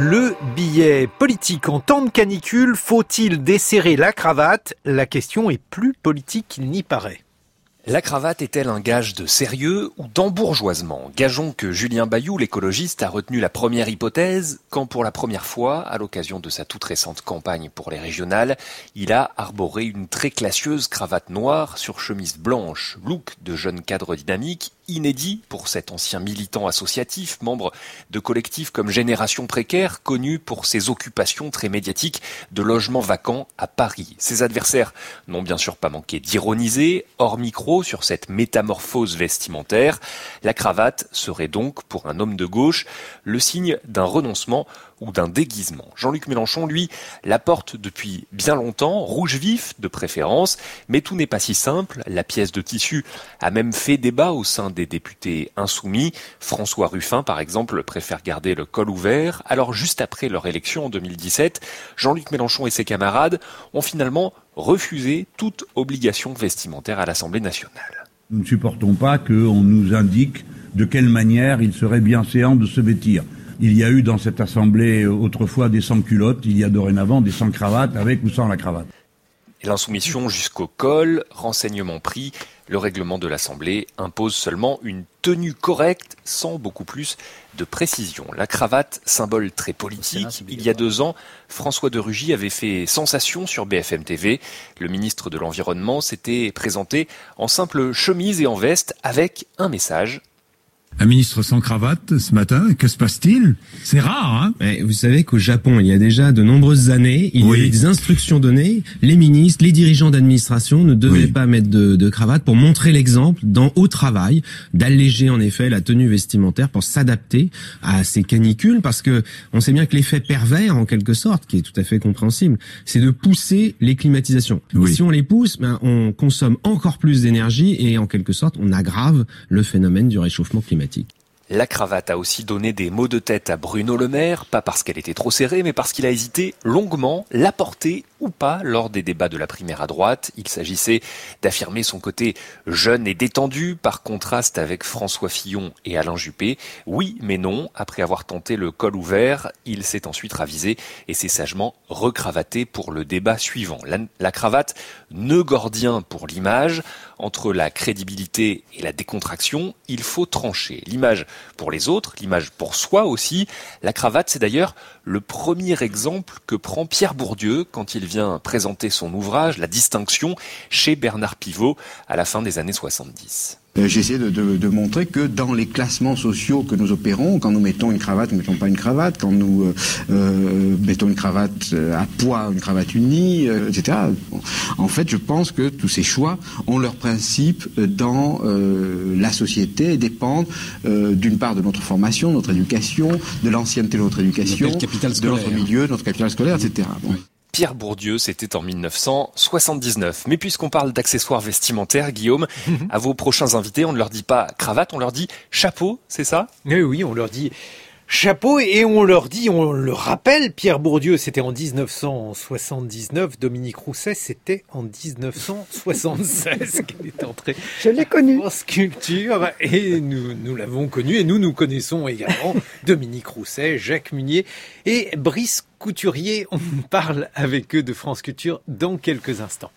Le billet politique en temps de canicule, faut-il desserrer la cravate? La question est plus politique qu'il n'y paraît. La cravate est-elle un gage de sérieux ou d'embourgeoisement? Gageons que Julien Bayou, l'écologiste, a retenu la première hypothèse quand pour la première fois, à l'occasion de sa toute récente campagne pour les régionales, il a arboré une très classieuse cravate noire sur chemise blanche, look de jeune cadre dynamique inédit pour cet ancien militant associatif, membre de collectifs comme Génération Précaire, connu pour ses occupations très médiatiques de logements vacants à Paris. Ses adversaires n'ont bien sûr pas manqué d'ironiser, hors micro, sur cette métamorphose vestimentaire. La cravate serait donc, pour un homme de gauche, le signe d'un renoncement ou d'un déguisement. Jean-Luc Mélenchon, lui, la porte depuis bien longtemps, rouge vif de préférence, mais tout n'est pas si simple. La pièce de tissu a même fait débat au sein des députés insoumis. François Ruffin, par exemple, préfère garder le col ouvert. Alors, juste après leur élection en 2017, Jean-Luc Mélenchon et ses camarades ont finalement refusé toute obligation vestimentaire à l'Assemblée nationale. Nous ne supportons pas qu'on nous indique de quelle manière il serait bien séant de se vêtir. Il y a eu dans cette assemblée autrefois des sans-culottes, il y a dorénavant des sans-cravates, avec ou sans la cravate. L'insoumission jusqu'au col, renseignement pris, le règlement de l'Assemblée impose seulement une tenue correcte sans beaucoup plus de précision. La cravate, symbole très politique, il y a deux ans, François de Rugy avait fait sensation sur BFM TV. Le ministre de l'Environnement s'était présenté en simple chemise et en veste avec un message un ministre sans cravate ce matin. Que se passe-t-il? C'est rare, hein? Vous savez qu'au Japon, il y a déjà de nombreuses années, il y a eu des instructions données. Les ministres, les dirigeants d'administration ne devaient pas mettre de, de, cravate pour montrer l'exemple dans au travail, d'alléger en effet la tenue vestimentaire pour s'adapter à ces canicules, parce que on sait bien que l'effet pervers, en quelque sorte, qui est tout à fait compréhensible, c'est de pousser les climatisations. si on les pousse, ben, on consomme encore plus d'énergie et en quelque sorte, on aggrave le phénomène du réchauffement climatique. La cravate a aussi donné des maux de tête à Bruno Le Maire, pas parce qu'elle était trop serrée, mais parce qu'il a hésité longuement la porter ou pas lors des débats de la primaire à droite. Il s'agissait d'affirmer son côté jeune et détendu, par contraste avec François Fillon et Alain Juppé. Oui, mais non, après avoir tenté le col ouvert, il s'est ensuite ravisé et s'est sagement recravaté pour le débat suivant. La, la cravate, nœud gordien pour l'image, entre la crédibilité et la décontraction, il faut trancher. L'image pour les autres, l'image pour soi aussi. La cravate, c'est d'ailleurs le premier exemple que prend Pierre Bourdieu quand il vient présenter son ouvrage La distinction chez Bernard Pivot à la fin des années 70. Euh, j'essaie de, de, de, montrer que dans les classements sociaux que nous opérons, quand nous mettons une cravate, nous ne mettons pas une cravate, quand nous euh, euh mettons une cravate à poids, une cravate unie, euh, etc. En fait, je pense que tous ces choix ont leur principe dans euh, la société et dépendent d'une part de notre formation, notre éducation, de l'ancienneté de notre éducation, de notre milieu, de notre capital scolaire, etc. Bon. Pierre Bourdieu, c'était en 1979. Mais puisqu'on parle d'accessoires vestimentaires, Guillaume, à vos prochains invités, on ne leur dit pas cravate, on leur dit chapeau, c'est ça? Oui, oui, on leur dit chapeau et on leur dit, on le rappelle, Pierre Bourdieu, c'était en 1979, Dominique Rousset, c'était en 1976 qu'il est entré. Je l'ai connu. En sculpture et nous, nous l'avons connu et nous nous connaissons également Dominique Rousset, Jacques Munier et Brice Couturier. On parle avec eux de France Culture dans quelques instants.